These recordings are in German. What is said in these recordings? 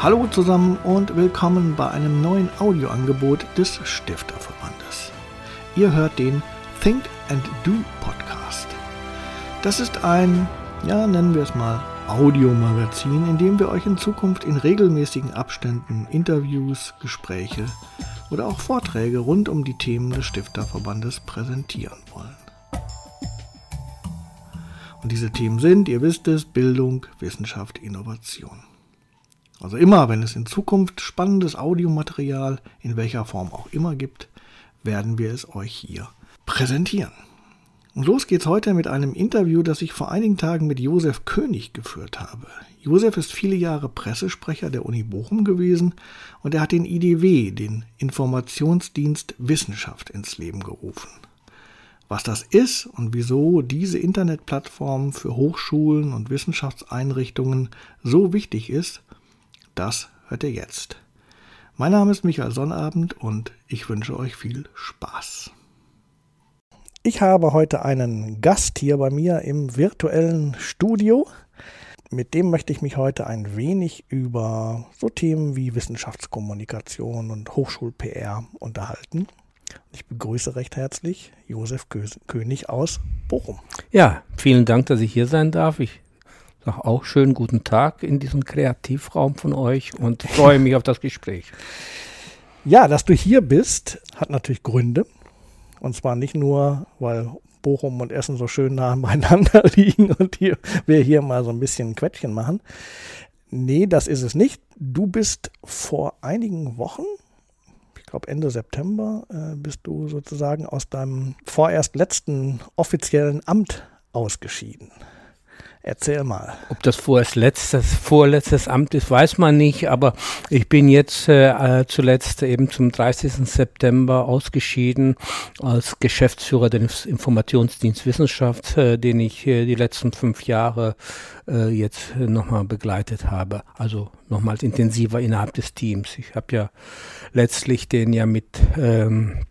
Hallo zusammen und willkommen bei einem neuen Audioangebot des Stifterverbandes. Ihr hört den Think and Do Podcast. Das ist ein, ja, nennen wir es mal, Audiomagazin, in dem wir euch in Zukunft in regelmäßigen Abständen Interviews, Gespräche oder auch Vorträge rund um die Themen des Stifterverbandes präsentieren wollen. Und diese Themen sind, ihr wisst es, Bildung, Wissenschaft, Innovation. Also immer, wenn es in Zukunft spannendes Audiomaterial in welcher Form auch immer gibt, werden wir es euch hier präsentieren. Und los geht's heute mit einem Interview, das ich vor einigen Tagen mit Josef König geführt habe. Josef ist viele Jahre Pressesprecher der Uni Bochum gewesen und er hat den IDW, den Informationsdienst Wissenschaft, ins Leben gerufen. Was das ist und wieso diese Internetplattform für Hochschulen und Wissenschaftseinrichtungen so wichtig ist, das hört ihr jetzt. Mein Name ist Michael Sonnabend und ich wünsche euch viel Spaß. Ich habe heute einen Gast hier bei mir im virtuellen Studio. Mit dem möchte ich mich heute ein wenig über so Themen wie Wissenschaftskommunikation und Hochschul-PR unterhalten. Ich begrüße recht herzlich Josef König aus Bochum. Ja, vielen Dank, dass ich hier sein darf. Ich sage auch schönen guten Tag in diesem Kreativraum von euch und freue mich auf das Gespräch. Ja, dass du hier bist, hat natürlich Gründe. Und zwar nicht nur, weil Bochum und Essen so schön nah beieinander liegen und hier, wir hier mal so ein bisschen ein Quettchen machen. Nee, das ist es nicht. Du bist vor einigen Wochen, ich glaube Ende September, äh, bist du sozusagen aus deinem vorerst letzten offiziellen Amt ausgeschieden. Erzähl mal. Ob das vorerst letztes, vorletztes Amt ist, weiß man nicht, aber ich bin jetzt äh, zuletzt eben zum 30. September ausgeschieden als Geschäftsführer des Informationsdienst Wissenschaft, äh, den ich äh, die letzten fünf Jahre äh, jetzt nochmal begleitet habe. Also nochmals intensiver innerhalb des Teams. Ich habe ja letztlich den ja mit ähm,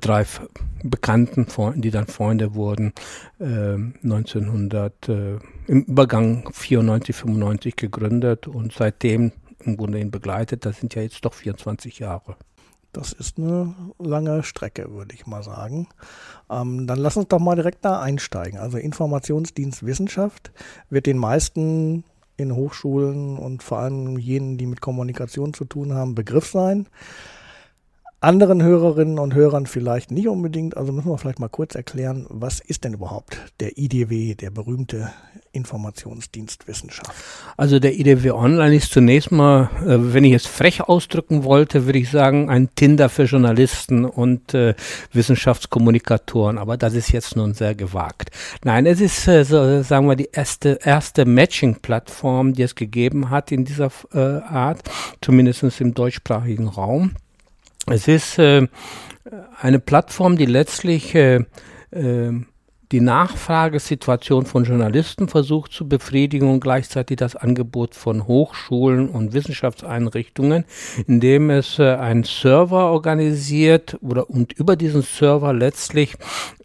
drei Bekannten, die dann Freunde wurden, äh, 1900, äh, im Übergang 94, 95 gegründet und seitdem im Grunde ihn begleitet. Das sind ja jetzt doch 24 Jahre. Das ist eine lange Strecke, würde ich mal sagen. Ähm, dann lass uns doch mal direkt da einsteigen. Also Informationsdienst Wissenschaft wird den meisten in Hochschulen und vor allem jenen, die mit Kommunikation zu tun haben, Begriff sein anderen Hörerinnen und Hörern vielleicht nicht unbedingt. Also müssen wir vielleicht mal kurz erklären, was ist denn überhaupt der IDW, der berühmte Informationsdienst Wissenschaft? Also der IDW Online ist zunächst mal, äh, wenn ich es frech ausdrücken wollte, würde ich sagen, ein Tinder für Journalisten und äh, Wissenschaftskommunikatoren. Aber das ist jetzt nun sehr gewagt. Nein, es ist, äh, so, sagen wir, die erste, erste Matching-Plattform, die es gegeben hat in dieser äh, Art, zumindest im deutschsprachigen Raum. Es ist äh, eine Plattform, die letztlich äh, äh, die Nachfragesituation von Journalisten versucht zu befriedigen und gleichzeitig das Angebot von Hochschulen und Wissenschaftseinrichtungen, indem es äh, einen Server organisiert oder und über diesen Server letztlich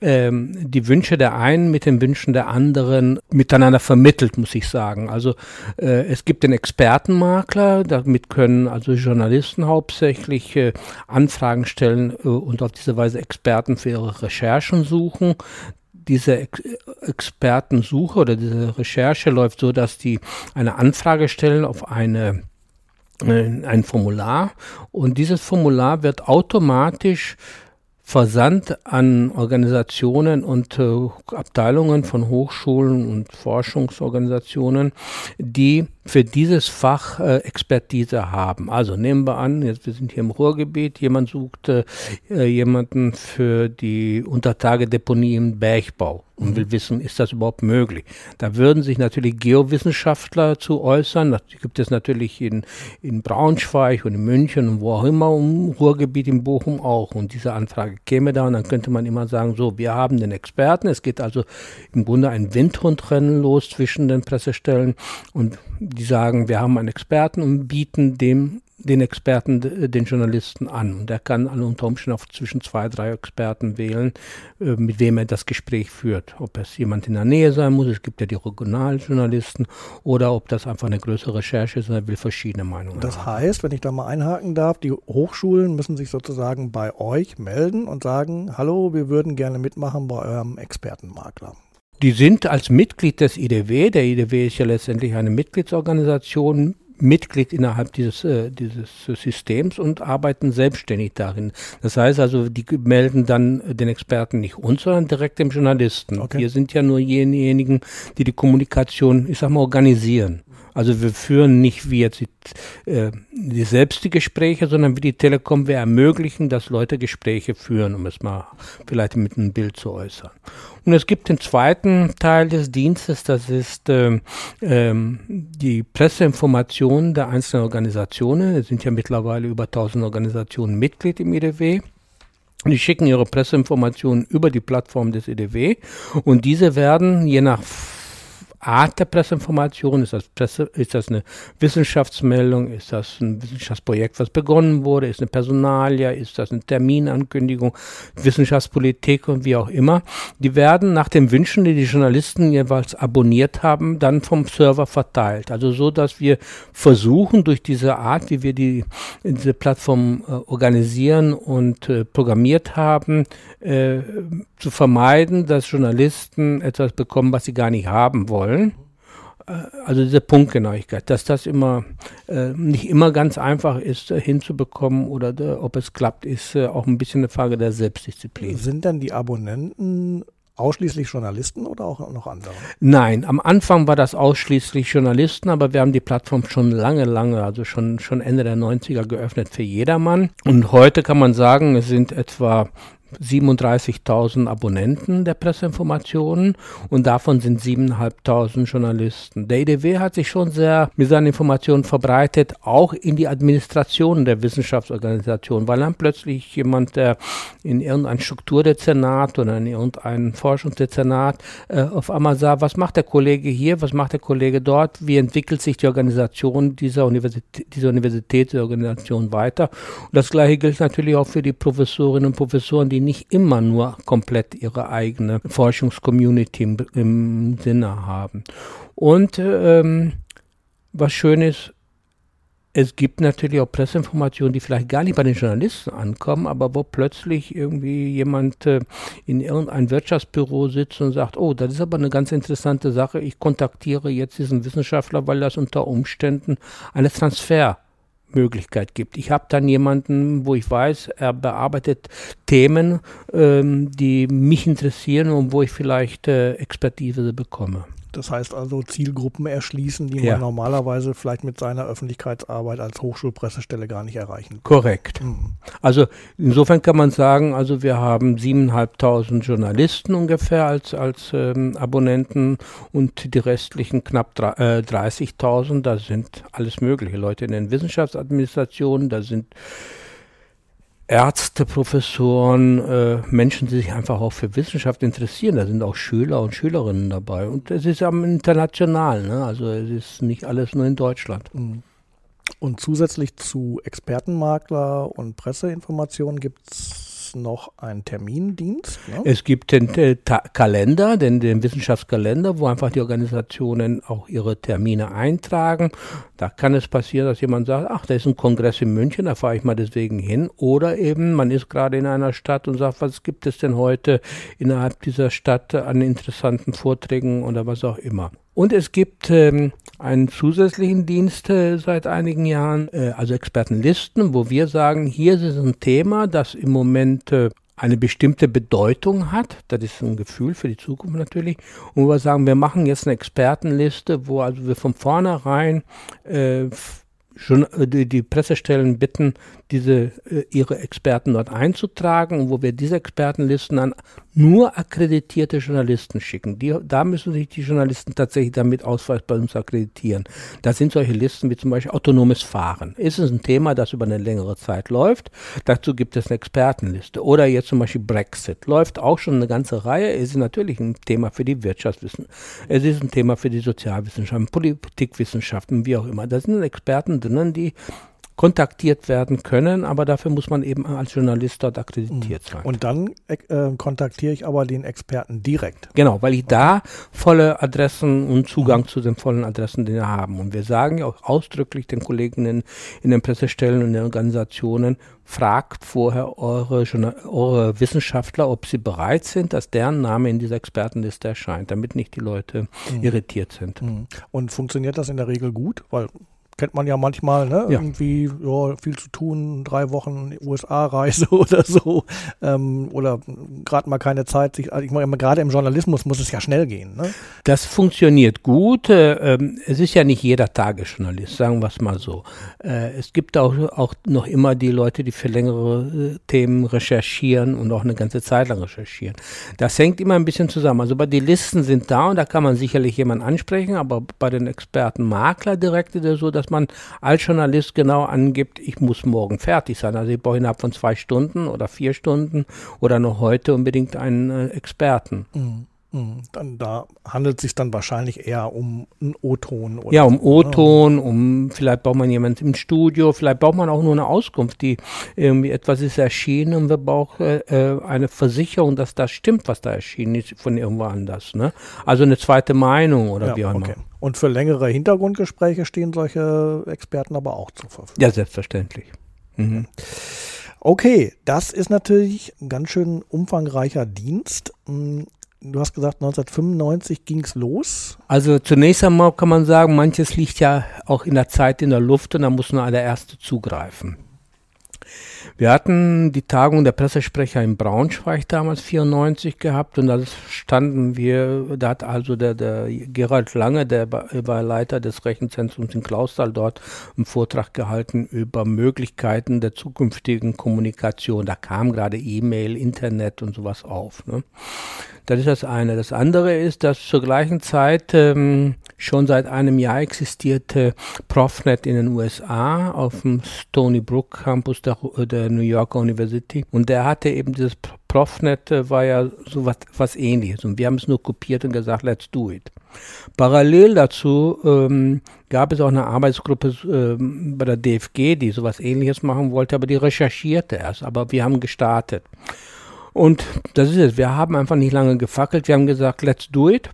ähm, die Wünsche der einen mit den Wünschen der anderen miteinander vermittelt, muss ich sagen. Also äh, es gibt den Expertenmakler, damit können also Journalisten hauptsächlich äh, Anfragen stellen äh, und auf diese Weise Experten für ihre Recherchen suchen diese Ex Expertensuche oder diese Recherche läuft so, dass die eine Anfrage stellen auf eine äh, ein Formular und dieses Formular wird automatisch versandt an Organisationen und äh, Abteilungen von Hochschulen und Forschungsorganisationen, die für dieses Fach äh, Expertise haben. Also nehmen wir an, jetzt wir sind hier im Ruhrgebiet, jemand sucht äh, jemanden für die Untertagedeponie im Bergbau und will wissen, ist das überhaupt möglich? Da würden sich natürlich Geowissenschaftler zu äußern. Das gibt es natürlich in, in Braunschweig und in München und wo auch immer, im Ruhrgebiet in Bochum auch. Und diese Anfrage käme da und dann könnte man immer sagen, so, wir haben den Experten. Es geht also im Grunde ein Windhundrennen los zwischen den Pressestellen und die sagen, wir haben einen Experten und bieten dem den Experten, den Journalisten an. Und er kann unter Umständen auch zwischen zwei, drei Experten wählen, äh, mit wem er das Gespräch führt. Ob es jemand in der Nähe sein muss, es gibt ja die Regionaljournalisten, oder ob das einfach eine größere Recherche ist und er will verschiedene Meinungen Das heißt, wenn ich da mal einhaken darf, die Hochschulen müssen sich sozusagen bei euch melden und sagen, hallo, wir würden gerne mitmachen bei eurem Expertenmakler. Die sind als Mitglied des IDW, der IDW ist ja letztendlich eine Mitgliedsorganisation, Mitglied innerhalb dieses, äh, dieses Systems und arbeiten selbstständig darin. Das heißt also, die melden dann den Experten nicht uns, sondern direkt dem Journalisten. Okay. Wir sind ja nur diejenigen, die die Kommunikation, ich sag mal, organisieren. Also wir führen nicht wie jetzt die, äh, die selbst die Gespräche, sondern wie die Telekom, wir ermöglichen, dass Leute Gespräche führen, um es mal vielleicht mit einem Bild zu äußern. Und es gibt den zweiten Teil des Dienstes, das ist äh, ähm, die Presseinformation der einzelnen Organisationen. Es sind ja mittlerweile über 1000 Organisationen Mitglied im IDW. Die schicken ihre Presseinformationen über die Plattform des IDW und diese werden je nach Art der Presseinformation? Ist das, Presse, ist das eine Wissenschaftsmeldung? Ist das ein Wissenschaftsprojekt, was begonnen wurde? Ist eine Personalia? Ist das eine Terminankündigung? Wissenschaftspolitik und wie auch immer. Die werden nach den Wünschen, die die Journalisten jeweils abonniert haben, dann vom Server verteilt. Also so, dass wir versuchen, durch diese Art, wie wir die, diese Plattform äh, organisieren und äh, programmiert haben, äh, zu vermeiden, dass Journalisten etwas bekommen, was sie gar nicht haben wollen. Äh, also diese Punktgenauigkeit, dass das immer äh, nicht immer ganz einfach ist äh, hinzubekommen oder äh, ob es klappt, ist äh, auch ein bisschen eine Frage der Selbstdisziplin. Sind denn die Abonnenten ausschließlich Journalisten oder auch noch andere? Nein, am Anfang war das ausschließlich Journalisten, aber wir haben die Plattform schon lange, lange, also schon, schon Ende der 90er geöffnet für jedermann. Und heute kann man sagen, es sind etwa 37.000 Abonnenten der Presseinformationen und davon sind 7.500 Journalisten. Der IDW hat sich schon sehr mit seinen Informationen verbreitet, auch in die Administration der Wissenschaftsorganisation, weil dann plötzlich jemand, der in irgendein Strukturdezernat oder in irgendein Forschungsdezernat äh, auf einmal sah, was macht der Kollege hier, was macht der Kollege dort, wie entwickelt sich die Organisation dieser, Universität, dieser Universitätsorganisation weiter. Und das gleiche gilt natürlich auch für die Professorinnen und Professoren, die nicht immer nur komplett ihre eigene Forschungscommunity im, im Sinne haben. Und ähm, was schön ist, es gibt natürlich auch Presseinformationen, die vielleicht gar nicht bei den Journalisten ankommen, aber wo plötzlich irgendwie jemand äh, in irgendein Wirtschaftsbüro sitzt und sagt, oh, das ist aber eine ganz interessante Sache, ich kontaktiere jetzt diesen Wissenschaftler, weil das unter Umständen eine Transfer Möglichkeit gibt. Ich habe dann jemanden, wo ich weiß, er bearbeitet Themen, ähm, die mich interessieren und wo ich vielleicht äh, Expertise bekomme. Das heißt also Zielgruppen erschließen, die ja. man normalerweise vielleicht mit seiner Öffentlichkeitsarbeit als Hochschulpressestelle gar nicht erreichen kann. Korrekt. Mhm. Also insofern kann man sagen, also wir haben 7.500 Journalisten ungefähr als, als ähm, Abonnenten und die restlichen knapp äh, 30.000, da sind alles mögliche Leute in den Wissenschaftsadministrationen, da sind Ärzte, Professoren, äh, Menschen, die sich einfach auch für Wissenschaft interessieren. Da sind auch Schüler und Schülerinnen dabei. Und es ist am international, ne? also es ist nicht alles nur in Deutschland. Mhm. Und zusätzlich zu Expertenmakler und Presseinformationen gibt es noch einen Termindienst? Ne? Es gibt den äh, Kalender, den, den Wissenschaftskalender, wo einfach die Organisationen auch ihre Termine eintragen. Da kann es passieren, dass jemand sagt, ach, da ist ein Kongress in München, da fahre ich mal deswegen hin. Oder eben, man ist gerade in einer Stadt und sagt, was gibt es denn heute innerhalb dieser Stadt an interessanten Vorträgen oder was auch immer. Und es gibt ähm, einen zusätzlichen Dienst äh, seit einigen Jahren, äh, also Expertenlisten, wo wir sagen, hier ist ein Thema, das im Moment äh, eine bestimmte Bedeutung hat. Das ist ein Gefühl für die Zukunft natürlich. Und wir sagen, wir machen jetzt eine Expertenliste, wo also wir von vornherein äh, schon äh, die, Pressestellen bitten, diese äh, ihre Experten dort einzutragen wo wir diese Expertenlisten an nur akkreditierte Journalisten schicken. Die, da müssen sich die Journalisten tatsächlich damit Ausweis bei uns akkreditieren. Da sind solche Listen wie zum Beispiel autonomes Fahren. Ist es ein Thema, das über eine längere Zeit läuft? Dazu gibt es eine Expertenliste. Oder jetzt zum Beispiel Brexit. Läuft auch schon eine ganze Reihe. Es ist natürlich ein Thema für die Wirtschaftswissenschaften. Es ist ein Thema für die Sozialwissenschaften, Politikwissenschaften, wie auch immer. Da sind Experten drinnen, die kontaktiert werden können, aber dafür muss man eben als Journalist dort akkreditiert mhm. sein. Und dann äh, kontaktiere ich aber den Experten direkt. Genau, weil ich da volle Adressen und Zugang mhm. zu den vollen Adressen wir haben. Und wir sagen ja auch ausdrücklich den Kollegen in, in den Pressestellen und den Organisationen, fragt vorher eure, eure Wissenschaftler, ob sie bereit sind, dass deren Name in dieser Expertenliste erscheint, damit nicht die Leute mhm. irritiert sind. Mhm. Und funktioniert das in der Regel gut? Weil kennt man ja manchmal, ne? Ja. Irgendwie ja, viel zu tun, drei Wochen USA-Reise oder so. Ähm, oder gerade mal keine Zeit. Sich, also ich meine, gerade im Journalismus muss es ja schnell gehen. Ne? Das funktioniert gut. Äh, ähm, es ist ja nicht jeder Tagesjournalist, sagen wir es mal so. Äh, es gibt auch, auch noch immer die Leute, die für längere äh, Themen recherchieren und auch eine ganze Zeit lang recherchieren. Das hängt immer ein bisschen zusammen. Also bei die Listen sind da und da kann man sicherlich jemanden ansprechen, aber bei den Experten Makler direkt es so, dass dass man als Journalist genau angibt, ich muss morgen fertig sein. Also ich brauche innerhalb von zwei Stunden oder vier Stunden oder noch heute unbedingt einen äh, Experten. Mhm. Mhm. Dann, da handelt es sich dann wahrscheinlich eher um einen O-Ton. Ja, um ne? O-Ton, um vielleicht braucht man jemanden im Studio, vielleicht braucht man auch nur eine Auskunft, die irgendwie etwas ist erschienen und wir brauchen äh, äh, eine Versicherung, dass das stimmt, was da erschienen ist von irgendwo anders. Ne? Also eine zweite Meinung oder ja, wie auch immer. Okay. Und für längere Hintergrundgespräche stehen solche Experten aber auch zur Verfügung. Ja, selbstverständlich. Mhm. Okay, das ist natürlich ein ganz schön umfangreicher Dienst. Du hast gesagt, 1995 ging es los. Also zunächst einmal kann man sagen, manches liegt ja auch in der Zeit in der Luft und da muss nur der Erste zugreifen. Wir hatten die Tagung der Pressesprecher in Braunschweig damals 94 gehabt und da standen wir, da hat also der, der Gerald Lange, der war Leiter des Rechenzentrums in Klausthal dort einen Vortrag gehalten über Möglichkeiten der zukünftigen Kommunikation. Da kam gerade E-Mail, Internet und sowas auf. Ne? Das ist das eine. Das andere ist, dass zur gleichen Zeit ähm, schon seit einem Jahr existierte Profnet in den USA auf dem Stony Brook Campus der, der New Yorker University. Und der hatte eben dieses Profnet, äh, war ja so was, was ähnliches. Und wir haben es nur kopiert und gesagt, let's do it. Parallel dazu ähm, gab es auch eine Arbeitsgruppe ähm, bei der DFG, die sowas ähnliches machen wollte, aber die recherchierte erst. Aber wir haben gestartet. Und das ist es. Wir haben einfach nicht lange gefackelt. Wir haben gesagt, let's do it.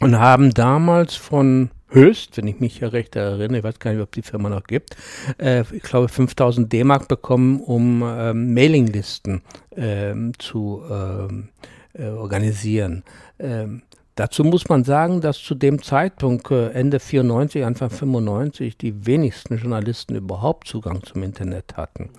Und haben damals von Höchst, wenn ich mich recht erinnere, ich weiß gar nicht, ob die Firma noch gibt, äh, ich glaube 5000 D-Mark bekommen, um ähm, Mailinglisten ähm, zu ähm, äh, organisieren. Ähm, Dazu muss man sagen, dass zu dem Zeitpunkt, äh, Ende 94, Anfang 95, die wenigsten Journalisten überhaupt Zugang zum Internet hatten.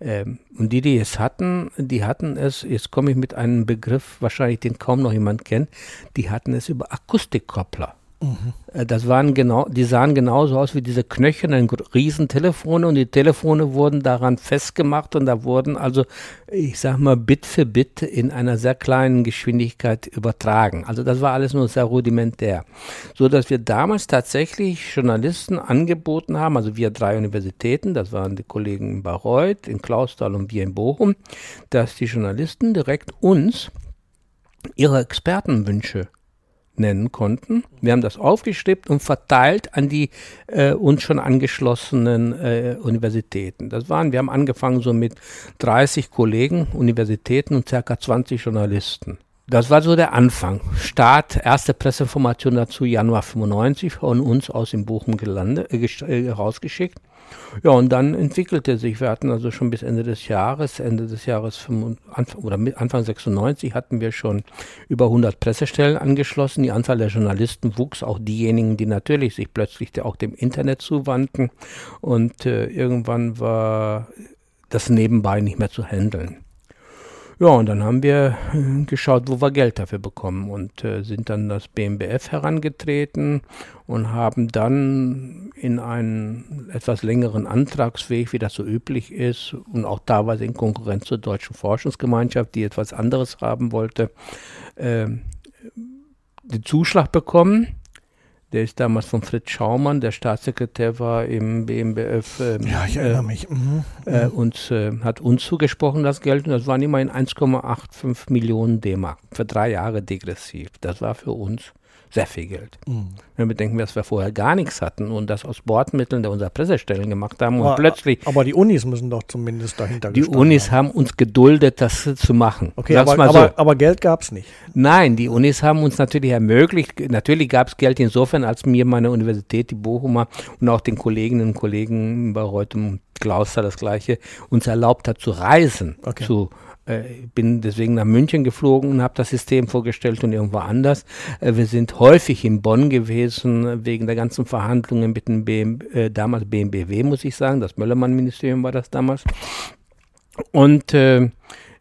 Ähm, und die, die es hatten, die hatten es, jetzt komme ich mit einem Begriff, wahrscheinlich den kaum noch jemand kennt, die hatten es über Akustikkoppler. Mhm. Das waren genau, die sahen genauso aus wie diese knöchernen Riesentelefone und die Telefone wurden daran festgemacht und da wurden also, ich sag mal, Bit für Bit in einer sehr kleinen Geschwindigkeit übertragen. Also das war alles nur sehr rudimentär. So dass wir damals tatsächlich Journalisten angeboten haben, also wir drei Universitäten, das waren die Kollegen in Bayreuth, in Clausthal und wir in Bochum, dass die Journalisten direkt uns ihre Expertenwünsche nennen konnten. Wir haben das aufgeschrieben und verteilt an die äh, uns schon angeschlossenen äh, Universitäten. Das waren, wir haben angefangen so mit 30 Kollegen, Universitäten und circa 20 Journalisten. Das war so der Anfang. Start, erste Presseinformation dazu Januar 95 von uns aus in Bochum gelandet, äh, äh rausgeschickt. Ja, und dann entwickelte sich, wir hatten also schon bis Ende des Jahres, Ende des Jahres 5, oder Anfang 96 hatten wir schon über 100 Pressestellen angeschlossen. Die Anzahl der Journalisten wuchs, auch diejenigen, die natürlich sich plötzlich auch dem Internet zuwandten. Und äh, irgendwann war das nebenbei nicht mehr zu handeln. Ja, und dann haben wir äh, geschaut, wo wir Geld dafür bekommen und äh, sind dann das BMBF herangetreten und haben dann in einen etwas längeren Antragsweg, wie das so üblich ist, und auch teilweise in Konkurrenz zur Deutschen Forschungsgemeinschaft, die etwas anderes haben wollte, äh, den Zuschlag bekommen der ist damals von Fritz Schaumann, der Staatssekretär war im BMBF. Ähm, ja, ich erinnere äh, mich. Mhm. Äh, und äh, hat uns zugesprochen, das Geld. Und das waren immerhin 1,85 Millionen D-Mark. Für drei Jahre degressiv. Das war für uns Sehr viel Geld. Mhm. Wenn wir denken, dass wir vorher gar nichts hatten und das aus Bordmitteln der unserer Pressestellen gemacht haben aber, und plötzlich. Aber die Unis müssen doch zumindest dahinter Die Unis haben. haben. uns geduldet, das zu machen. Okay, aber, aber, so. aber, Geld gab es nicht. Nein, die Unis haben uns natürlich ermöglicht. Natürlich gab es Geld insofern, als mir meine Universität, die Bochumer und auch den Kolleginnen und Kollegen bei Reutem Klauster das Gleiche, uns erlaubt hat zu reisen, okay. zu äh, bin deswegen nach München geflogen und habe das System vorgestellt und irgendwo anders. Äh, wir sind häufig in Bonn gewesen wegen der ganzen Verhandlungen mit dem BM, äh, damals BMBW, muss ich sagen. Das Möllermann-Ministerium war das damals. Und äh,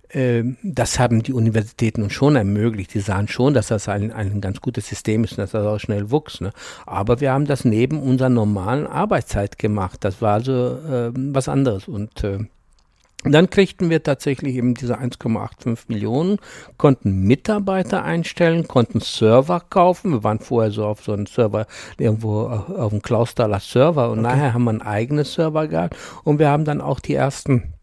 äh, das haben die Universitäten uns schon ermöglicht. Die sahen schon, dass das ein, ein ganz gutes System ist und dass das auch schnell wuchs. Ne? Aber wir haben das neben unserer normalen Arbeitszeit gemacht. Das war also äh, was anderes. Und äh, dann kriegten wir tatsächlich eben diese 1,85 Millionen, konnten Mitarbeiter einstellen, konnten Server kaufen. Wir waren vorher so auf so einem Server, irgendwo auf dem Klaustaler Server und okay. nachher haben wir einen eigenen Server gehabt und wir haben dann auch die ersten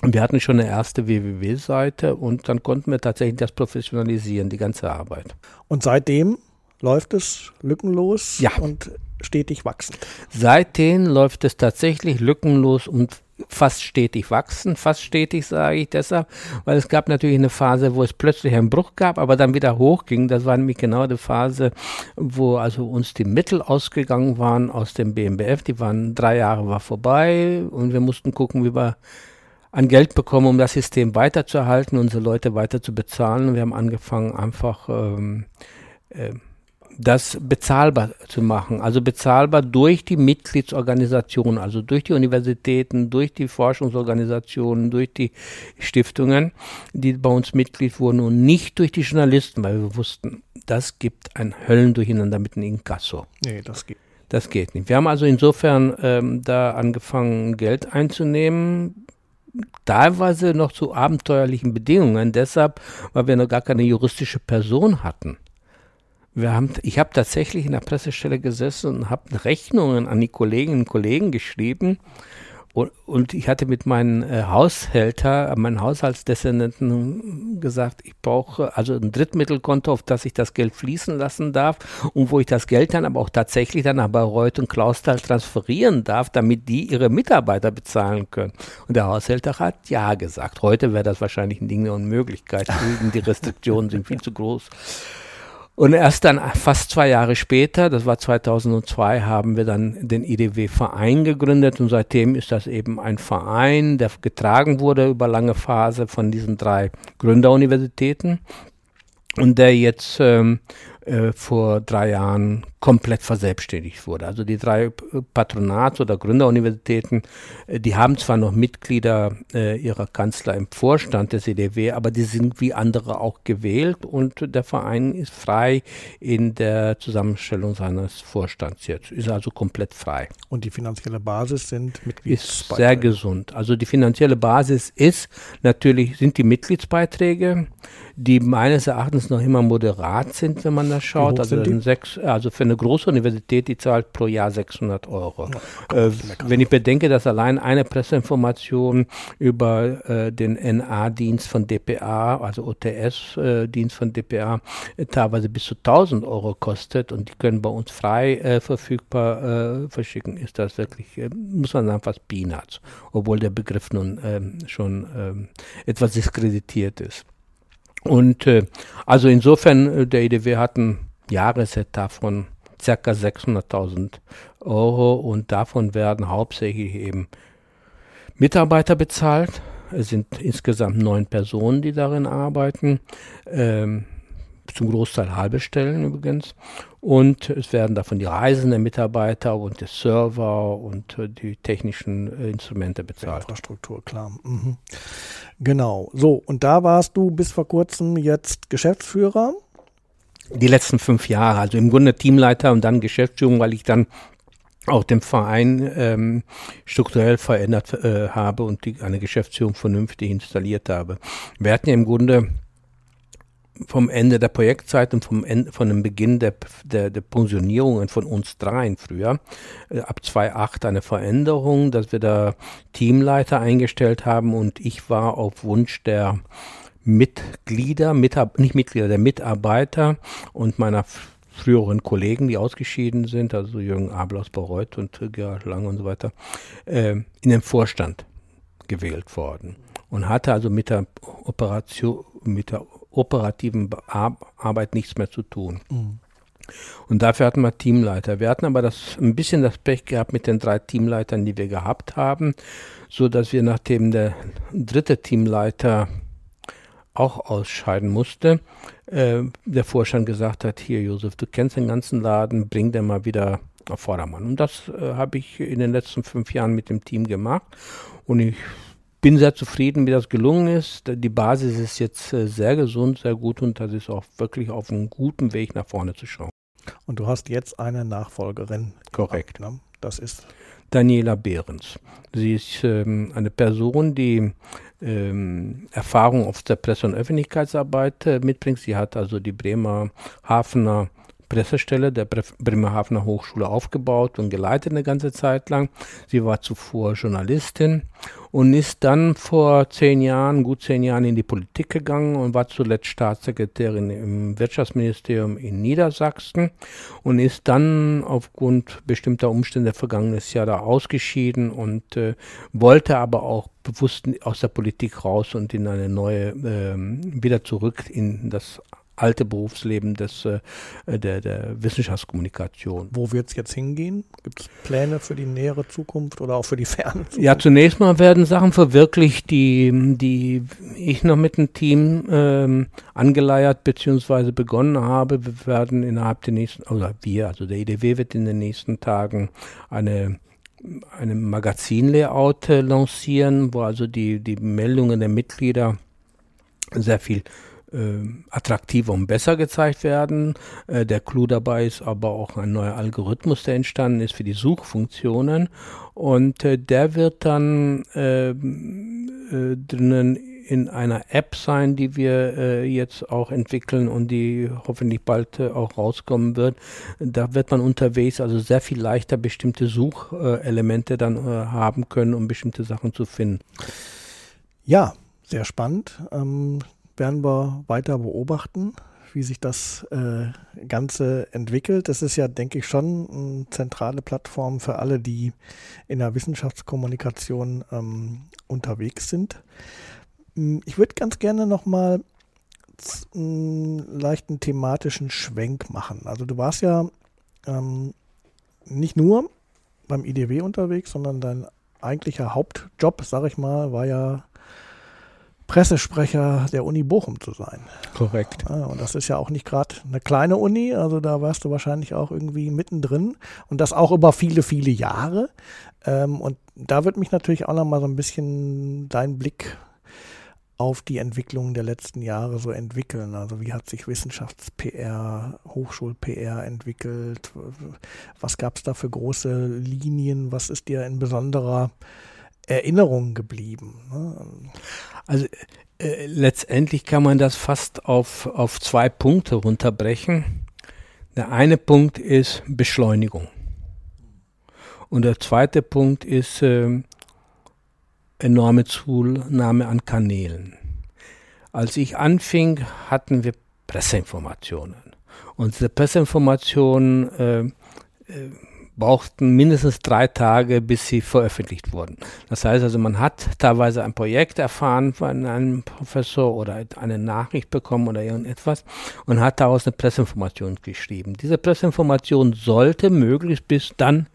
wir hatten schon eine erste www-Seite und dann konnten wir tatsächlich das professionalisieren, die ganze Arbeit. Und seitdem läuft es lückenlos ja. und stetig wachsend. Seitdem läuft es tatsächlich lückenlos und fast stetig wachsen, fast stetig sage ich deshalb, weil es gab natürlich eine Phase, wo es plötzlich einen Bruch gab, aber dann wieder hochging. Das war nämlich genau die Phase, wo also uns die Mittel ausgegangen waren aus dem BMBF. Die waren drei Jahre war vorbei und wir mussten gucken, wie wir an Geld bekommen, um das System weiterzuhalten, unsere Leute weiter zu bezahlen. Wir haben angefangen, einfach ähm, äh, das bezahlbar zu machen. Also bezahlbar durch die Mitgliedsorganisationen, also durch die Universitäten, durch die Forschungsorganisationen, durch die Stiftungen, die bei uns Mitglied wurden und nicht durch die Journalisten, weil wir wussten, das gibt ein Höllendurcheinander mit dem Inkasso. Nee, das geht. Das geht nicht. Wir haben also insofern ähm, da angefangen, Geld einzunehmen, teilweise noch zu abenteuerlichen Bedingungen, deshalb, weil wir noch gar keine juristische Person hatten. Wir haben, ich habe tatsächlich in der Pressestelle gesessen und habe Rechnungen an die Kolleginnen und Kollegen geschrieben. Und, und ich hatte mit meinem äh, Haushälter, meinem Haushaltsdescendenten gesagt, ich brauche also ein Drittmittelkonto, auf das ich das Geld fließen lassen darf und wo ich das Geld dann aber auch tatsächlich dann nach Bayreuth und Klausthal transferieren darf, damit die ihre Mitarbeiter bezahlen können. Und der Haushälter hat ja gesagt. Heute wäre das wahrscheinlich ein Ding der Unmöglichkeit. Die Restriktionen sind viel zu groß. Und erst dann fast zwei Jahre später, das war 2002, haben wir dann den IDW-Verein gegründet und seitdem ist das eben ein Verein, der getragen wurde über lange Phase von diesen drei Gründeruniversitäten. Und der jetzt ähm, äh, vor drei Jahren komplett verselbstständigt wurde. Also die drei Patronats- oder Gründeruniversitäten, äh, die haben zwar noch Mitglieder äh, ihrer Kanzler im Vorstand des EDW, aber die sind wie andere auch gewählt und der Verein ist frei in der Zusammenstellung seines Vorstands jetzt. Ist also komplett frei. Und die finanzielle Basis sind Mitgliedsbeiträge? Ist sehr gesund. Also die finanzielle Basis ist natürlich, sind die Mitgliedsbeiträge, die meines Erachtens noch immer moderat sind, wenn man das schaut. Also, sechs, also für eine große Universität, die zahlt pro Jahr 600 Euro. Ja, äh, wenn ich bedenke, dass allein eine Presseinformation über äh, den NA-Dienst von DPA, also OTS-Dienst äh, von DPA, äh, teilweise bis zu 1000 Euro kostet und die können bei uns frei äh, verfügbar äh, verschicken, ist das wirklich, muss man sagen, fast Peanuts, obwohl der Begriff nun ähm, schon ähm, etwas diskreditiert ist. Und also insofern, der IDW hat ein Jahresetat von ca. 600.000 Euro und davon werden hauptsächlich eben Mitarbeiter bezahlt. Es sind insgesamt neun Personen, die darin arbeiten. Ähm, zum Großteil halbe Stellen übrigens. Und es werden davon die Reisen der Mitarbeiter und der Server und äh, die technischen äh, Instrumente bezahlt. Infrastruktur, klar. Mhm. Genau. So, und da warst du bis vor kurzem jetzt Geschäftsführer die letzten fünf Jahre, also im Grunde Teamleiter und dann Geschäftsführung, weil ich dann auch den Verein ähm, strukturell verändert äh, habe und die, eine Geschäftsführung vernünftig installiert habe. Wir hatten ja im Grunde vom Ende der Projektzeit und vom Ende, von dem Beginn der, der, der Pensionierungen von uns dreien früher, äh, ab 2008 eine Veränderung, dass wir da Teamleiter eingestellt haben und ich war auf Wunsch der Mitglieder, Mitab nicht Mitglieder, der Mitarbeiter und meiner früheren Kollegen, die ausgeschieden sind, also Jürgen Abel aus Bayreuth und Gerhard Lang und so weiter, äh, in den Vorstand gewählt worden und hatte also mit der Operation, mit der operativen Arbeit nichts mehr zu tun. Mhm. Und dafür hatten wir Teamleiter. Wir hatten aber das, ein bisschen das Pech gehabt mit den drei Teamleitern, die wir gehabt haben, so dass wir nachdem der dritte Teamleiter auch ausscheiden musste, äh, der Vorstand gesagt hat, hier Josef, du kennst den ganzen Laden, bring den mal wieder auf Vordermann. Und das äh, habe ich in den letzten fünf Jahren mit dem Team gemacht. Und ich bin sehr zufrieden, wie das gelungen ist. Die Basis ist jetzt äh, sehr gesund, sehr gut und das ist auch wirklich auf einem guten Weg nach vorne zu schauen. Und du hast jetzt eine Nachfolgerin. Korrekt. Ne? Das ist Daniela Behrens. Sie ist ähm, eine Person, die ähm, Erfahrung auf der Presse- und Öffentlichkeitsarbeit äh, mitbringt. Sie hat also die Bremer Hafener Pressestelle der Bremerhavener Hochschule aufgebaut und geleitet eine ganze Zeit lang. Sie war zuvor Journalistin und ist dann vor zehn Jahren, gut zehn Jahren in die Politik gegangen und war zuletzt Staatssekretärin im Wirtschaftsministerium in Niedersachsen und ist dann aufgrund bestimmter Umstände vergangenes Jahr da ausgeschieden und äh, wollte aber auch bewusst aus der Politik raus und in eine neue, äh, wieder zurück in das alte Berufsleben des, äh, der, der Wissenschaftskommunikation. Wo wird es jetzt hingehen? Gibt es Pläne für die nähere Zukunft oder auch für die ferne Zukunft? Ja, zunächst mal werden Sachen verwirklicht, die, die ich noch mit dem Team ähm, angeleiert bzw. begonnen habe. Wir werden innerhalb der nächsten, oder wir, also der IDW wird in den nächsten Tagen eine eine Magazinlayout äh, lancieren, wo also die, die Meldungen der Mitglieder sehr viel äh, attraktiver und besser gezeigt werden. Äh, der Clou dabei ist aber auch ein neuer Algorithmus, der entstanden ist für die Suchfunktionen. Und äh, der wird dann drinnen in einer App sein, die wir jetzt auch entwickeln und die hoffentlich bald auch rauskommen wird. Da wird man unterwegs also sehr viel leichter bestimmte Suchelemente dann haben können, um bestimmte Sachen zu finden. Ja, sehr spannend. Ähm, werden wir weiter beobachten, wie sich das äh, Ganze entwickelt. Das ist ja, denke ich, schon eine zentrale Plattform für alle, die in der Wissenschaftskommunikation ähm, unterwegs sind. Hm, ich würde ganz gerne nochmal einen leichten thematischen Schwenk machen. Also du warst ja ähm, nicht nur beim IDW unterwegs, sondern dein eigentlicher Hauptjob, sag ich mal, war ja Pressesprecher der Uni Bochum zu sein. Korrekt. Ja, und das ist ja auch nicht gerade eine kleine Uni, also da warst du wahrscheinlich auch irgendwie mittendrin und das auch über viele, viele Jahre. Ähm, und da wird mich natürlich auch nochmal so ein bisschen dein Blick auf die Entwicklung der letzten Jahre so entwickeln. Also wie hat sich Wissenschafts-PR, Hochschul-PR entwickelt? Was gab es da für große Linien? Was ist dir in besonderer Erinnerung geblieben? Ne? Also äh, letztendlich kann man das fast auf, auf zwei Punkte runterbrechen. Der eine Punkt ist Beschleunigung. Und der zweite Punkt ist äh, enorme Zunahme an Kanälen. Als ich anfing, hatten wir Presseinformationen. Und diese Presseinformationen äh, äh, brauchten mindestens drei Tage, bis sie veröffentlicht wurden. Das heißt also, man hat teilweise ein Projekt erfahren von einem Professor oder eine Nachricht bekommen oder irgendetwas und hat daraus eine Presseinformation geschrieben. Diese Presseinformation sollte möglichst bis dann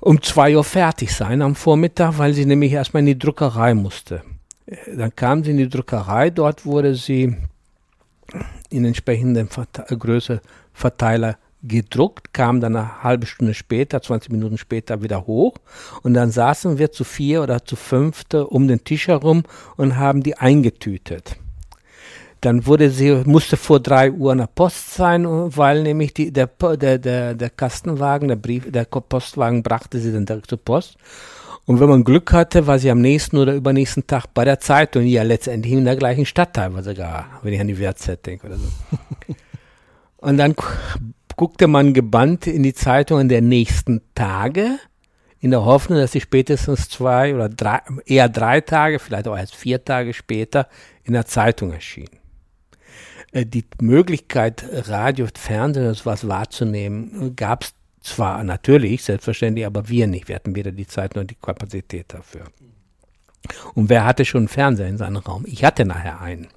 um zwei Uhr fertig sein am Vormittag, weil sie nämlich erstmal in die Druckerei musste. Dann kam sie in die Druckerei, dort wurde sie in entsprechenden Verte Größe Verteiler gedruckt, kam dann eine halbe Stunde später, 20 Minuten später wieder hoch und dann saßen wir zu vier oder zu fünfte um den Tisch herum und haben die eingetütet. Dann wurde sie, musste vor drei Uhr nach Post sein, weil nämlich die, der, der, der, der Kastenwagen, der Brief, der Postwagen brachte sie dann direkt zur Post. Und wenn man Glück hatte, war sie am nächsten oder übernächsten Tag bei der Zeitung, ja letztendlich in der gleichen Stadt teilweise gar, wenn ich an die WZ denke oder so. Und dann guckte man gebannt in die Zeitungen der nächsten Tage, in der Hoffnung, dass sie spätestens zwei oder drei, eher drei Tage, vielleicht auch erst vier Tage später in der Zeitung erschien. äh, die Möglichkeit, Radio, Fernsehen und sowas wahrzunehmen, gab es zwar natürlich, selbstverständlich, aber wir nicht. Wir hatten weder die Zeit noch die Kapazität dafür. Und wer hatte schon einen Fernseher in seinem Raum? Ich hatte nachher einen.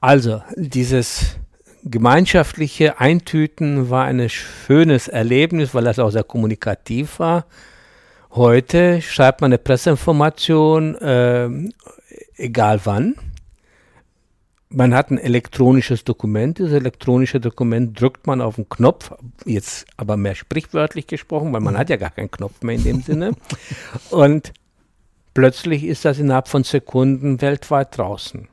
Also, dieses gemeinschaftliche Eintüten war ein schönes Erlebnis, weil das auch sehr kommunikativ war. Heute schreibt man eine Presseinformation, äh, egal wann. Man hat ein elektronisches Dokument. Dieses elektronische Dokument drückt man auf den Knopf, jetzt aber mehr sprichwörtlich gesprochen, weil man hat ja gar keinen Knopf mehr in dem Sinne. Und plötzlich ist das innerhalb von Sekunden weltweit draußen.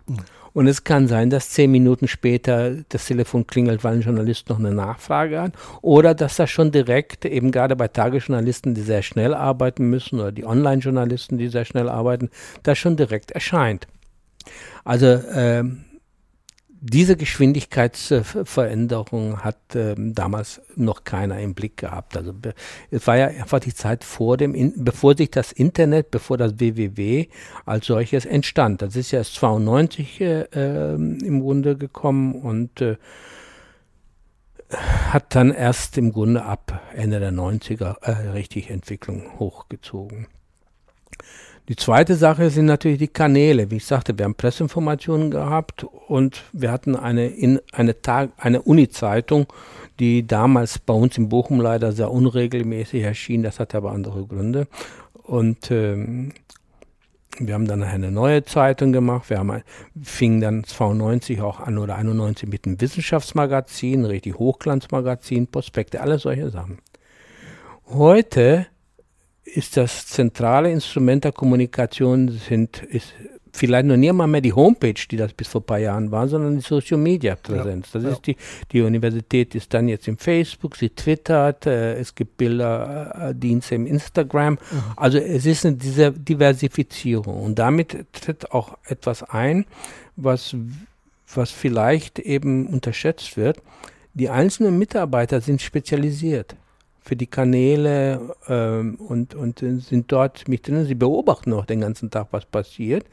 Und es kann sein, dass zehn Minuten später das Telefon klingelt, weil ein Journalist noch eine Nachfrage hat. Oder dass das schon direkt, eben gerade bei Tagesjournalisten, die sehr schnell arbeiten müssen, oder die Online-Journalisten, die sehr schnell arbeiten, das schon direkt erscheint. Also ähm, diese Geschwindigkeitsveränderung hat äh, damals noch keiner im Blick gehabt. Also es war ja einfach die Zeit vor dem, in, bevor sich das Internet, bevor das WWW als solches entstand. Das ist ja erst 92 äh, ähm, im Grunde gekommen und äh, hat dann erst im Grunde ab Ende der 90er äh, richtig Entwicklung hochgezogen. Die zweite Sache sind natürlich die Kanäle. Wie ich sagte, wir haben Presseinformationen gehabt und wir hatten eine, in, eine, Tag, eine Uni-Zeitung, die damals bei uns in Bochum leider sehr unregelmäßig erschien. Das hatte aber andere Gründe. Und ähm, wir haben dann eine neue Zeitung gemacht. Wir haben, fingen dann 92 auch an oder 91 mit einem Wissenschaftsmagazin, richtig Hochglanzmagazin, Prospekte, alle solche Sachen. Heute ist das zentrale Instrument der Kommunikation sind, ist vielleicht noch nie mal mehr die Homepage, die das bis vor ein paar Jahren war, sondern die Social Media Präsenz. Ja, das ja. ist die, die Universität ist dann jetzt im Facebook, sie twittert, äh, es gibt Bilderdienste äh, im Instagram. Mhm. Also es ist eine diese Diversifizierung und damit tritt auch etwas ein, was, was vielleicht eben unterschätzt wird. Die einzelnen Mitarbeiter sind spezialisiert für die Kanäle ähm, und, und sind dort mit drin. Sie beobachten auch den ganzen Tag, was passiert.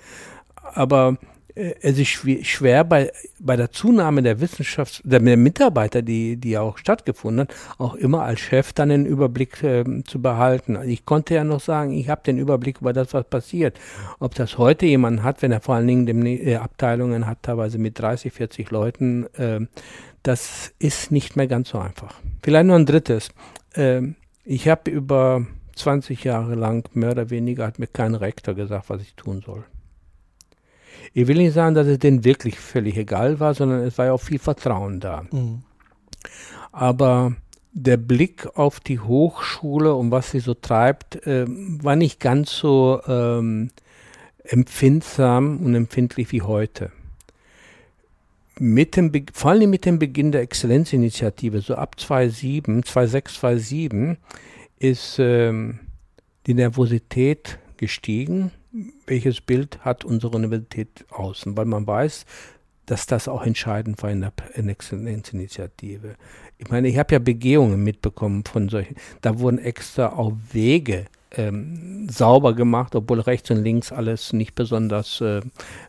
Aber äh, es ist schwer bei, bei der Zunahme der Wissenschafts-, der Mitarbeiter, die, die auch stattgefunden hat, auch immer als Chef dann den Überblick äh, zu behalten. Ich konnte ja noch sagen, ich habe den Überblick über das, was passiert. Ob das heute jemand hat, wenn er vor allen Dingen dem, äh, Abteilungen hat, teilweise mit 30, 40 Leuten, äh, das ist nicht mehr ganz so einfach. Vielleicht noch ein drittes. Ähm, ich habe über 20 Jahre lang mehr oder weniger hat mir kein Rektor gesagt, was ich tun soll. Ich will nicht sagen, dass es denen wirklich völlig egal war, sondern es war ja auch viel Vertrauen da. Mhm. Aber der Blick auf die Hochschule und was sie so treibt, äh, war nicht ganz so ähm, empfindsam und empfindlich wie heute mit dem, vor allem mit dem Beginn der Exzellenzinitiative, so ab 2007, 2006, 2007, ist ähm, die Nervosität gestiegen. Welches Bild hat unsere Universität außen? Weil man weiß, dass das auch entscheidend war in der, in der Exzellenzinitiative. Ich meine, ich habe ja Begehungen mitbekommen von solchen. Da wurden extra auch Wege ähm, sauber gemacht, obwohl rechts und links alles nicht besonders äh,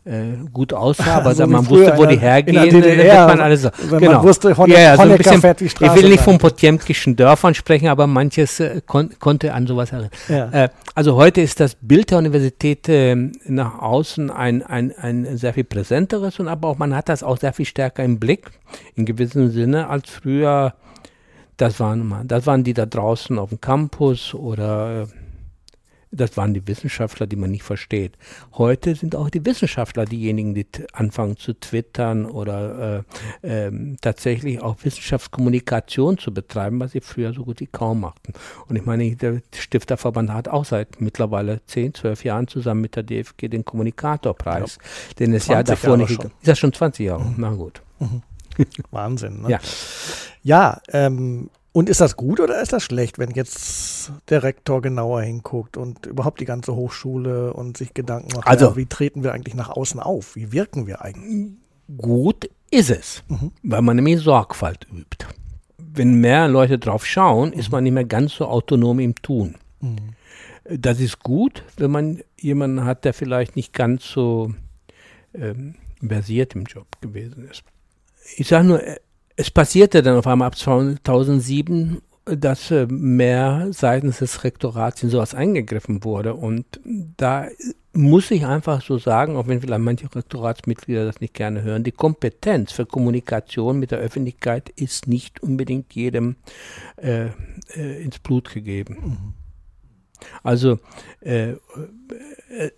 äh, gut aussah, aber so man wusste, wo die hergehen. DDR, man alles so. genau. man wusste, von ja, ja, so ein bisschen, Ich will nicht von potemkischen Dörfern sprechen, aber manches äh, kon konnte an sowas erinnern. Ja. Äh, also heute ist das Bild der Universität äh, nach außen ein, ein, ein sehr viel präsenteres und aber auch man hat das auch sehr viel stärker im Blick, in gewissem Sinne, als früher das waren, das waren die da draußen auf dem Campus oder äh, das waren die Wissenschaftler, die man nicht versteht. Heute sind auch die Wissenschaftler diejenigen, die anfangen zu twittern oder äh, äh, tatsächlich auch Wissenschaftskommunikation zu betreiben, was sie früher so gut wie kaum machten. Und ich meine, der Stifterverband hat auch seit mittlerweile 10, 12 Jahren zusammen mit der DFG den Kommunikatorpreis, ja. den es ja davor Jahre nicht. Schon. Ist das schon 20 Jahre? Mhm. Na gut. Mhm. Wahnsinn, ne? Ja. Ja, ähm, und ist das gut oder ist das schlecht, wenn jetzt der Rektor genauer hinguckt und überhaupt die ganze Hochschule und sich Gedanken macht, also, ja, wie treten wir eigentlich nach außen auf? Wie wirken wir eigentlich? Gut ist es, mhm. weil man nämlich Sorgfalt übt. Wenn mehr Leute drauf schauen, mhm. ist man nicht mehr ganz so autonom im Tun. Mhm. Das ist gut, wenn man jemanden hat, der vielleicht nicht ganz so ähm, versiert im Job gewesen ist. ich sage nur, es passierte dann auf einmal ab 2007 dass äh, mehr seitens des Rektorats in sowas eingegriffen wurde. Und da muss ich einfach so sagen, auch wenn vielleicht manche Rektoratsmitglieder das nicht gerne hören, die Kompetenz für Kommunikation mit der Öffentlichkeit ist nicht unbedingt jedem äh, äh, ins Blut gegeben. Mhm. Also äh,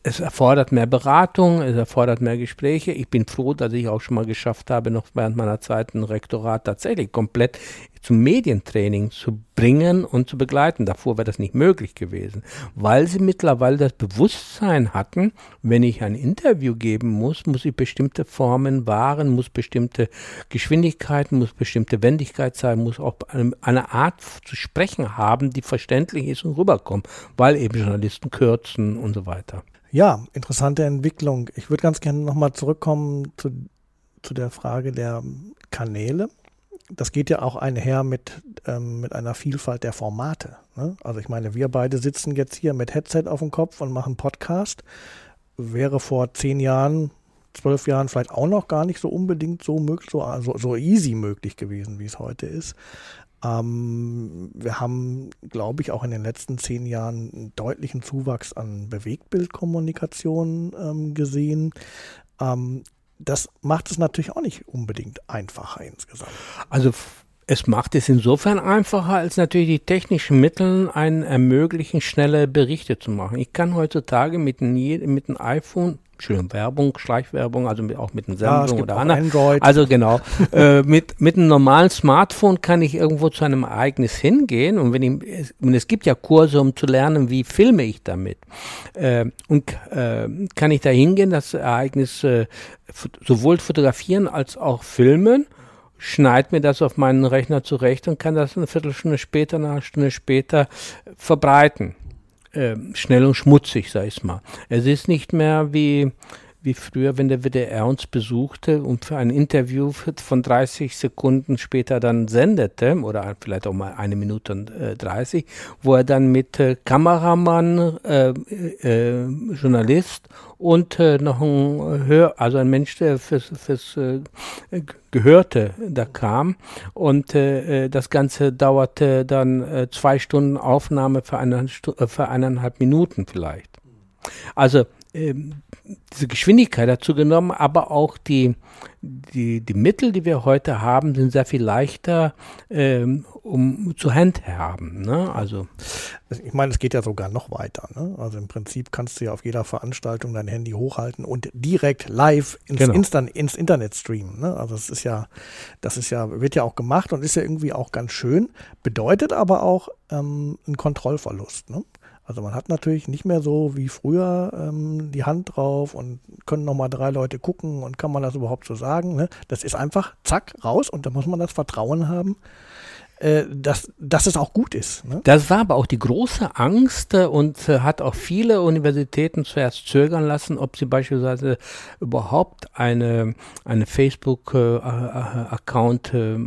es erfordert mehr Beratung, es erfordert mehr Gespräche. Ich bin froh, dass ich auch schon mal geschafft habe, noch während meiner Zeit ein Rektorat tatsächlich komplett zum Medientraining zu bringen und zu begleiten. Davor wäre das nicht möglich gewesen, weil sie mittlerweile das Bewusstsein hatten, wenn ich ein Interview geben muss, muss ich bestimmte Formen wahren, muss bestimmte Geschwindigkeiten, muss bestimmte Wendigkeit sein, muss auch eine Art zu sprechen haben, die verständlich ist und rüberkommt, weil eben Journalisten kürzen und so weiter. Ja, interessante Entwicklung. Ich würde ganz gerne nochmal zurückkommen zu, zu der Frage der Kanäle das geht ja auch einher mit, ähm, mit einer Vielfalt der Formate. Ne? Also ich meine, wir beide sitzen jetzt hier mit Headset auf dem Kopf und machen Podcast. Wäre vor zehn Jahren, zwölf Jahren vielleicht auch noch gar nicht so unbedingt so möglich, so, so, so easy möglich gewesen, wie es heute ist. Ähm, wir haben, glaube ich, auch in den letzten zehn Jahren einen deutlichen Zuwachs an Bewegtbildkommunikation ähm, gesehen. Ähm, das macht es natürlich auch nicht unbedingt einfacher insgesamt. Also es macht es insofern einfacher, als natürlich die technischen Mittel einen ermöglichen, schnelle Berichte zu machen. Ich kann heutzutage mit mit einem iPhone Entschuldigung, Werbung, Schleichwerbung, also mit, auch mit einem Samsung ja, oder Android. Also genau. äh, mit, mit einem normalen Smartphone kann ich irgendwo zu einem Ereignis hingehen und wenn ich, und es gibt ja Kurse, um zu lernen, wie filme ich damit. Äh, und äh, kann ich da hingehen, das Ereignis äh, sowohl fotografieren als auch filmen schneide mir das auf meinen Rechner zurecht und kann das eine Viertelstunde später, eine Stunde später verbreiten äh, schnell und schmutzig, sag ich mal. Es ist nicht mehr wie, wie früher, wenn der WDR uns besuchte und für ein Interview von 30 Sekunden später dann sendete, oder vielleicht auch mal eine Minute und äh, 30, wo er dann mit äh, Kameramann, äh, äh Journalist und äh, noch ein Hör, also ein Mensch, der fürs, fürs äh, Gehörte da kam. Und äh, das Ganze dauerte dann äh, zwei Stunden Aufnahme für, eine, für eineinhalb Minuten vielleicht. Also ähm, diese Geschwindigkeit dazu genommen, aber auch die, die, die Mittel, die wir heute haben, sind sehr viel leichter ähm, um zu handhaben. Ne? Also ich meine, es geht ja sogar noch weiter. Ne? Also im Prinzip kannst du ja auf jeder Veranstaltung dein Handy hochhalten und direkt live ins, genau. Instan ins Internet streamen. Ne? Also das ist ja, das ist ja, wird ja auch gemacht und ist ja irgendwie auch ganz schön, bedeutet aber auch ähm, einen Kontrollverlust. Ne? Also man hat natürlich nicht mehr so wie früher ähm, die Hand drauf und können nochmal drei Leute gucken und kann man das überhaupt so sagen. Ne? Das ist einfach zack, raus und da muss man das Vertrauen haben, äh, dass, dass es auch gut ist. Ne? Das war aber auch die große Angst äh, und äh, hat auch viele Universitäten zuerst zögern lassen, ob sie beispielsweise überhaupt eine, eine Facebook-Account äh,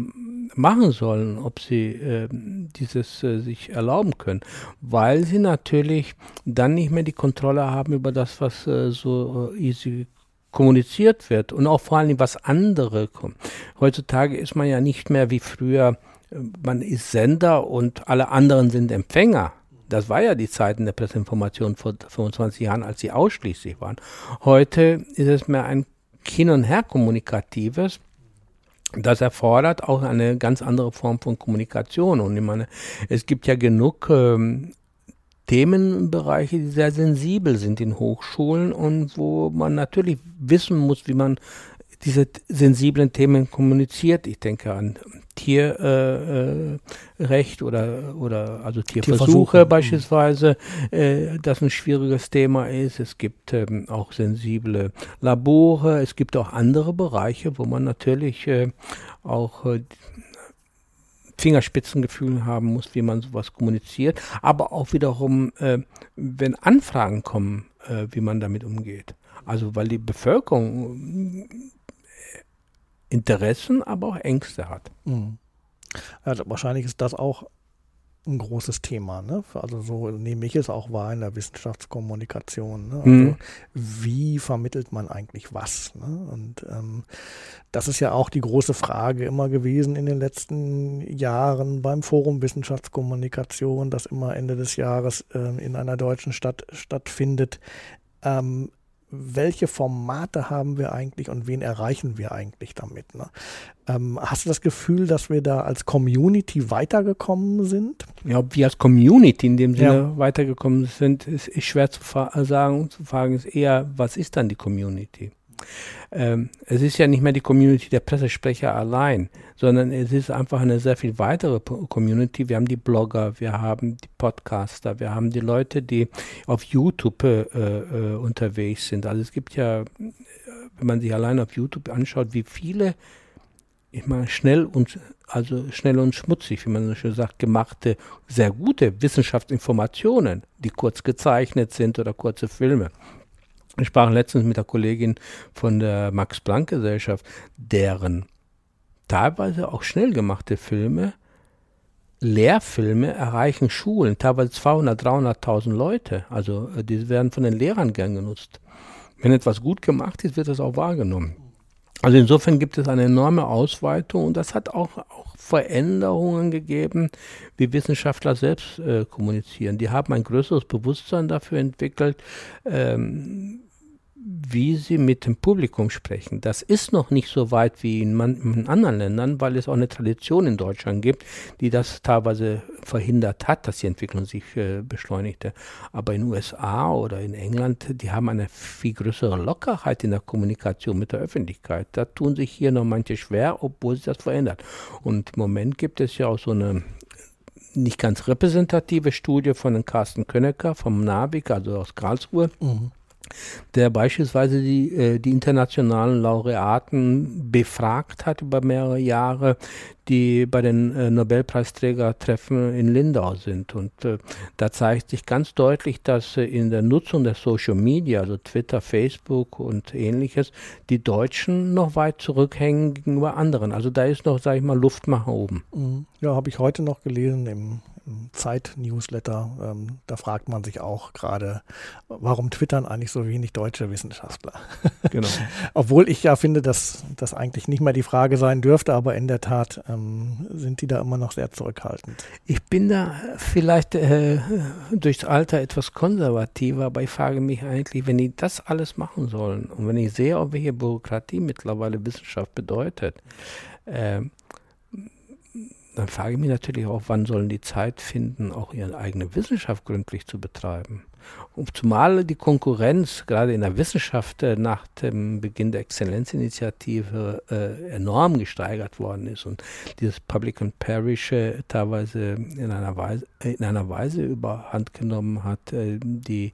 machen sollen, ob sie äh, dieses äh, sich erlauben können, weil sie natürlich dann nicht mehr die Kontrolle haben über das, was äh, so äh, easy kommuniziert wird und auch vor allem was andere kommen. Heutzutage ist man ja nicht mehr wie früher, äh, man ist Sender und alle anderen sind Empfänger. Das war ja die Zeiten der Presseinformation vor 25 Jahren, als sie ausschließlich waren. Heute ist es mehr ein Hin- und Her-kommunikatives das erfordert auch eine ganz andere Form von Kommunikation. Und ich meine, es gibt ja genug ähm, Themenbereiche, die sehr sensibel sind in Hochschulen und wo man natürlich wissen muss, wie man diese sensiblen Themen kommuniziert. Ich denke an Tierrecht äh, oder, oder also Tierversuche, Tierversuche. beispielsweise, äh, das ein schwieriges Thema ist. Es gibt ähm, auch sensible Labore. Es gibt auch andere Bereiche, wo man natürlich äh, auch äh, Fingerspitzengefühl haben muss, wie man sowas kommuniziert, aber auch wiederum, äh, wenn Anfragen kommen, äh, wie man damit umgeht. Also weil die Bevölkerung Interessen, aber auch Ängste hat. Mhm. Ja, wahrscheinlich ist das auch ein großes Thema. Ne? Also so nehme ich es auch wahr in der Wissenschaftskommunikation. Ne? Also mhm. wie vermittelt man eigentlich was? Ne? Und ähm, das ist ja auch die große Frage immer gewesen in den letzten Jahren beim Forum Wissenschaftskommunikation, das immer Ende des Jahres äh, in einer deutschen Stadt stattfindet. Ähm, welche Formate haben wir eigentlich und wen erreichen wir eigentlich damit? Ne? Ähm, hast du das Gefühl, dass wir da als Community weitergekommen sind? Ja, ob wir als Community in dem Sinne ja. weitergekommen sind, ist, ist schwer zu sagen. Zu fragen ist eher, was ist dann die Community? Ähm, es ist ja nicht mehr die Community der Pressesprecher allein, sondern es ist einfach eine sehr viel weitere Community. Wir haben die Blogger, wir haben die Podcaster, wir haben die Leute, die auf YouTube äh, äh, unterwegs sind. Also es gibt ja, wenn man sich allein auf YouTube anschaut, wie viele ich meine, schnell und also schnell und schmutzig, wie man so schön sagt, gemachte, sehr gute Wissenschaftsinformationen, die kurz gezeichnet sind oder kurze Filme. Ich sprach letztens mit der Kollegin von der Max-Planck-Gesellschaft, deren teilweise auch schnell gemachte Filme, Lehrfilme erreichen Schulen, teilweise 200, 300.000 Leute. Also äh, die werden von den Lehrern gern genutzt. Wenn etwas gut gemacht ist, wird das auch wahrgenommen. Also insofern gibt es eine enorme Ausweitung und das hat auch, auch Veränderungen gegeben, wie Wissenschaftler selbst äh, kommunizieren. Die haben ein größeres Bewusstsein dafür entwickelt, ähm, wie sie mit dem Publikum sprechen. Das ist noch nicht so weit wie in, man, in, anderen Ländern, weil es auch eine Tradition in Deutschland gibt, die das teilweise verhindert hat, dass die Entwicklung sich äh, beschleunigte. Aber in den USA oder in England, die haben eine viel größere Lockerheit in der Kommunikation mit der Öffentlichkeit. Da tun sich hier noch manche schwer, obwohl sich das verändert. Und im Moment gibt es ja auch so eine nicht ganz repräsentative Studie von Carsten Könnecker vom NABIC, also aus Karlsruhe. Mhm der beispielsweise die, äh, die internationalen Laureaten befragt hat über mehrere Jahre, die bei den äh, Nobelpreisträgertreffen in Lindau sind. Und äh, da zeigt sich ganz deutlich, dass in der Nutzung der Social Media, also Twitter, Facebook und ähnliches, die Deutschen noch weit zurückhängen gegenüber anderen. Also da ist noch, sage ich mal, Luft nach oben. Mhm. Ja, habe ich heute noch gelesen im Zeit-Newsletter. Ähm, da fragt man sich auch gerade, warum twittern eigentlich so wenig deutsche Wissenschaftler? Genau. Obwohl ich ja finde, dass das eigentlich nicht mehr die Frage sein dürfte, aber in der Tat ähm, sind die da immer noch sehr zurückhaltend. Ich bin da vielleicht äh, durchs Alter etwas konservativer, aber ich frage mich eigentlich, wenn die das alles machen sollen und wenn ich sehe, welche Bürokratie mittlerweile Wissenschaft bedeutet, äh, dann frage ich mich natürlich auch, wann sollen die Zeit finden, auch ihre eigene Wissenschaft gründlich zu betreiben. Und zumal die Konkurrenz gerade in der Wissenschaft äh, nach dem Beginn der Exzellenzinitiative äh, enorm gesteigert worden ist und dieses Public and Parish äh, teilweise in einer Weise, in einer Weise überhand genommen hat, äh, die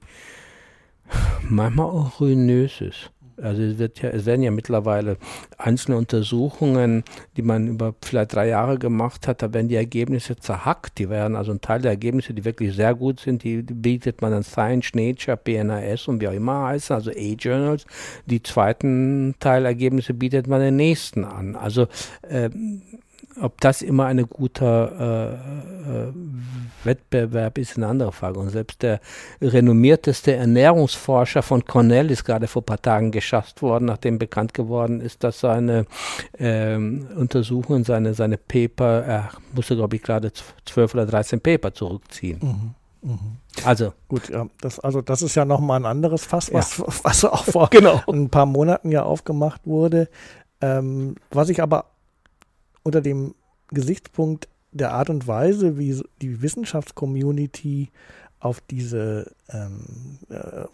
manchmal auch ruinös ist. Also es, wird ja, es werden ja mittlerweile einzelne Untersuchungen, die man über vielleicht drei Jahre gemacht hat, da werden die Ergebnisse zerhackt. Die werden also ein Teil der Ergebnisse, die wirklich sehr gut sind, die, bietet man an Science, Nature, PNAS und wie auch immer heißen, also A-Journals. Die zweiten Teilergebnisse bietet man den nächsten an. Also äh, ob das immer ein guter äh, äh, Wettbewerb ist, eine andere Frage. Und selbst der renommierteste Ernährungsforscher von Cornell ist gerade vor ein paar Tagen geschafft worden, nachdem bekannt geworden ist, dass seine äh, Untersuchungen, seine, seine Paper, er musste, glaube ich, gerade zwölf oder dreizehn Paper zurückziehen. Mhm. Mhm. Also gut, ja, das, also das ist ja nochmal ein anderes Fass, was, ja. was auch vor genau. ein paar Monaten ja aufgemacht wurde. Ähm, was ich aber unter dem Gesichtspunkt der Art und Weise, wie die Wissenschaftscommunity auf diese, ähm, äh,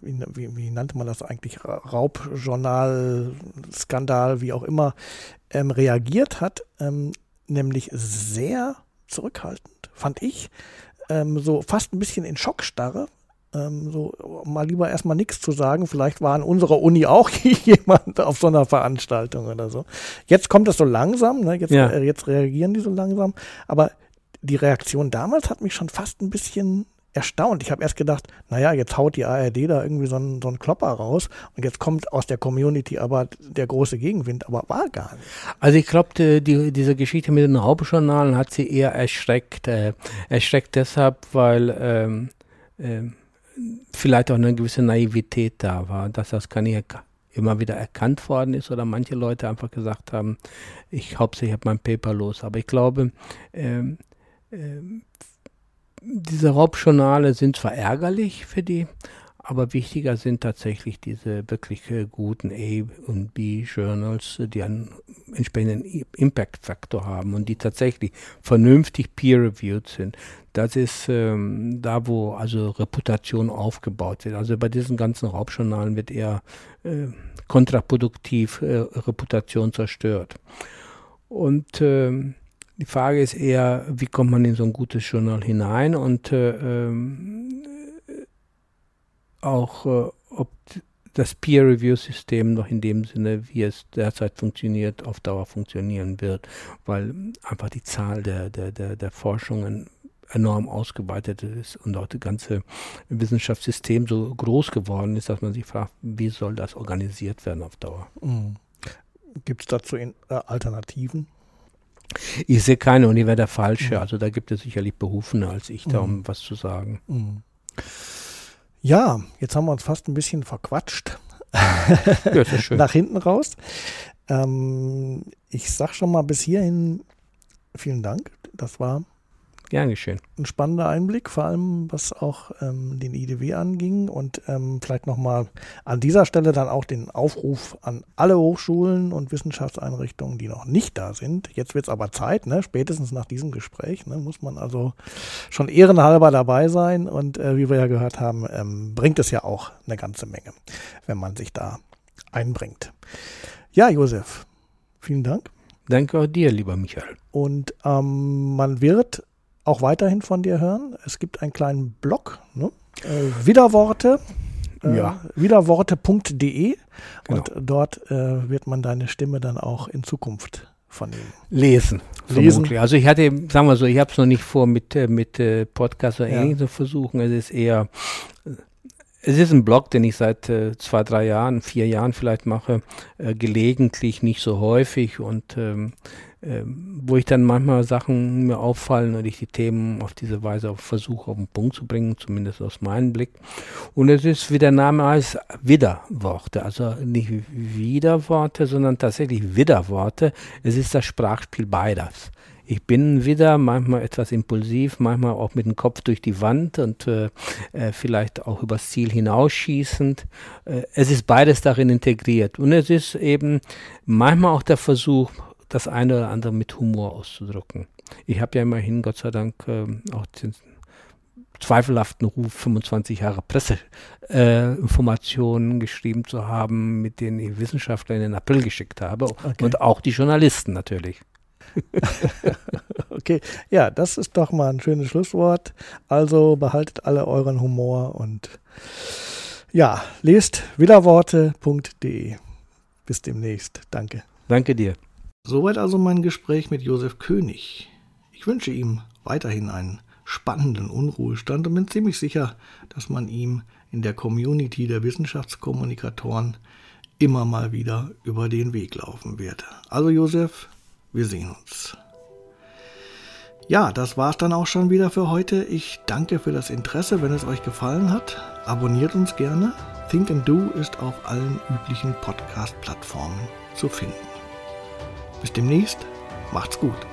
wie, wie, nannte man das eigentlich, Raubjournal, Skandal, wie auch immer, ähm, reagiert hat, ähm, nämlich sehr zurückhaltend, fand ich, ähm, so fast ein bisschen in Schockstarre, ähm, so mal lieber erstmal nichts zu sagen. Vielleicht war an unserer Uni auch jemand auf so einer Veranstaltung oder so. Jetzt kommt das so langsam, ne? jetzt, ja. äh, jetzt reagieren die so langsam. Aber die Reaktion damals hat mich schon fast ein bisschen erstaunt. Ich habe erst gedacht, naja, jetzt haut die ARD da irgendwie so einen, so einen Klopper raus und jetzt kommt aus der Community aber der große Gegenwind, aber war gar nicht. Also ich glaube, die, diese Geschichte mit den Hauptjournalen hat sie eher erschreckt. Äh, erschreckt deshalb, weil ähm, äh, vielleicht auch eine gewisse Naivität da war, dass das gar nicht immer wieder erkannt worden ist oder manche Leute einfach gesagt haben, ich hauptsächlich habe mein Paper los. Aber ich glaube, ähm, ähm, diese Raubjournale sind zwar ärgerlich für die, aber wichtiger sind tatsächlich diese wirklich äh, guten A- und B-Journals, die einen entsprechenden Impact-Faktor haben und die tatsächlich vernünftig peer-reviewed sind. Das ist ähm, da, wo also Reputation aufgebaut wird. Also bei diesen ganzen Raubjournalen wird eher äh, kontraproduktiv äh, Reputation zerstört. Und ähm, die Frage ist eher, wie kommt man in so ein gutes Journal hinein und äh, ähm, auch, äh, ob das Peer-Review-System noch in dem Sinne, wie es derzeit funktioniert, auf Dauer funktionieren wird, weil einfach die Zahl der, der, der, der Forschungen enorm ausgeweitet ist und auch das ganze Wissenschaftssystem so groß geworden ist, dass man sich fragt, wie soll das organisiert werden auf Dauer. Mhm. Gibt es dazu in, äh, Alternativen? Ich sehe keine und ich wäre der Falsche. Mhm. Also da gibt es sicherlich Berufene als ich da, um mhm. was zu sagen. Ja, jetzt haben wir uns fast ein bisschen verquatscht. Ja, Nach hinten raus. Ähm, ich sag schon mal bis hierhin vielen Dank. Das war Gern geschehen. Ein spannender Einblick, vor allem was auch ähm, den IDW anging und ähm, vielleicht nochmal an dieser Stelle dann auch den Aufruf an alle Hochschulen und Wissenschaftseinrichtungen, die noch nicht da sind. Jetzt wird es aber Zeit, ne? spätestens nach diesem Gespräch ne? muss man also schon ehrenhalber dabei sein und äh, wie wir ja gehört haben, ähm, bringt es ja auch eine ganze Menge, wenn man sich da einbringt. Ja, Josef, vielen Dank. Danke auch dir, lieber Michael. Und ähm, man wird auch weiterhin von dir hören. Es gibt einen kleinen Blog, ne? äh, Widerworte. Äh, ja. Widerworte.de genau. und dort äh, wird man deine Stimme dann auch in Zukunft von ihm lesen. Lesen. Vermutlich. Also ich hatte, sagen wir so, ich habe es noch nicht vor mit, äh, mit äh, Podcast oder ja. ähnlichem zu versuchen. Es ist eher, es ist ein Blog, den ich seit äh, zwei, drei Jahren, vier Jahren vielleicht mache, äh, gelegentlich, nicht so häufig und ähm, ähm, wo ich dann manchmal Sachen mir auffallen und ich die Themen auf diese Weise versuche auf den Punkt zu bringen, zumindest aus meinem Blick. Und es ist, wie der Name heißt, Widerworte, also nicht Widerworte, sondern tatsächlich Widerworte. Es ist das Sprachspiel beides. Ich bin wieder manchmal etwas impulsiv, manchmal auch mit dem Kopf durch die Wand und äh, äh, vielleicht auch übers Ziel hinausschießend. Äh, es ist beides darin integriert. Und es ist eben manchmal auch der Versuch, das eine oder andere mit Humor auszudrücken. Ich habe ja immerhin, Gott sei Dank, äh, auch den zweifelhaften Ruf, 25 Jahre Presseinformationen äh, geschrieben zu haben, mit denen ich Wissenschaftler in den April geschickt habe okay. und auch die Journalisten natürlich. okay, ja, das ist doch mal ein schönes Schlusswort. Also behaltet alle euren Humor und ja, lest widerworte.de. Bis demnächst. Danke. Danke dir. Soweit also mein Gespräch mit Josef König. Ich wünsche ihm weiterhin einen spannenden Unruhestand und bin ziemlich sicher, dass man ihm in der Community der Wissenschaftskommunikatoren immer mal wieder über den Weg laufen wird. Also Josef, wir sehen uns. Ja, das war's dann auch schon wieder für heute. Ich danke für das Interesse. Wenn es euch gefallen hat, abonniert uns gerne. Think and Do ist auf allen üblichen Podcast-Plattformen zu finden. Bis demnächst, macht's gut.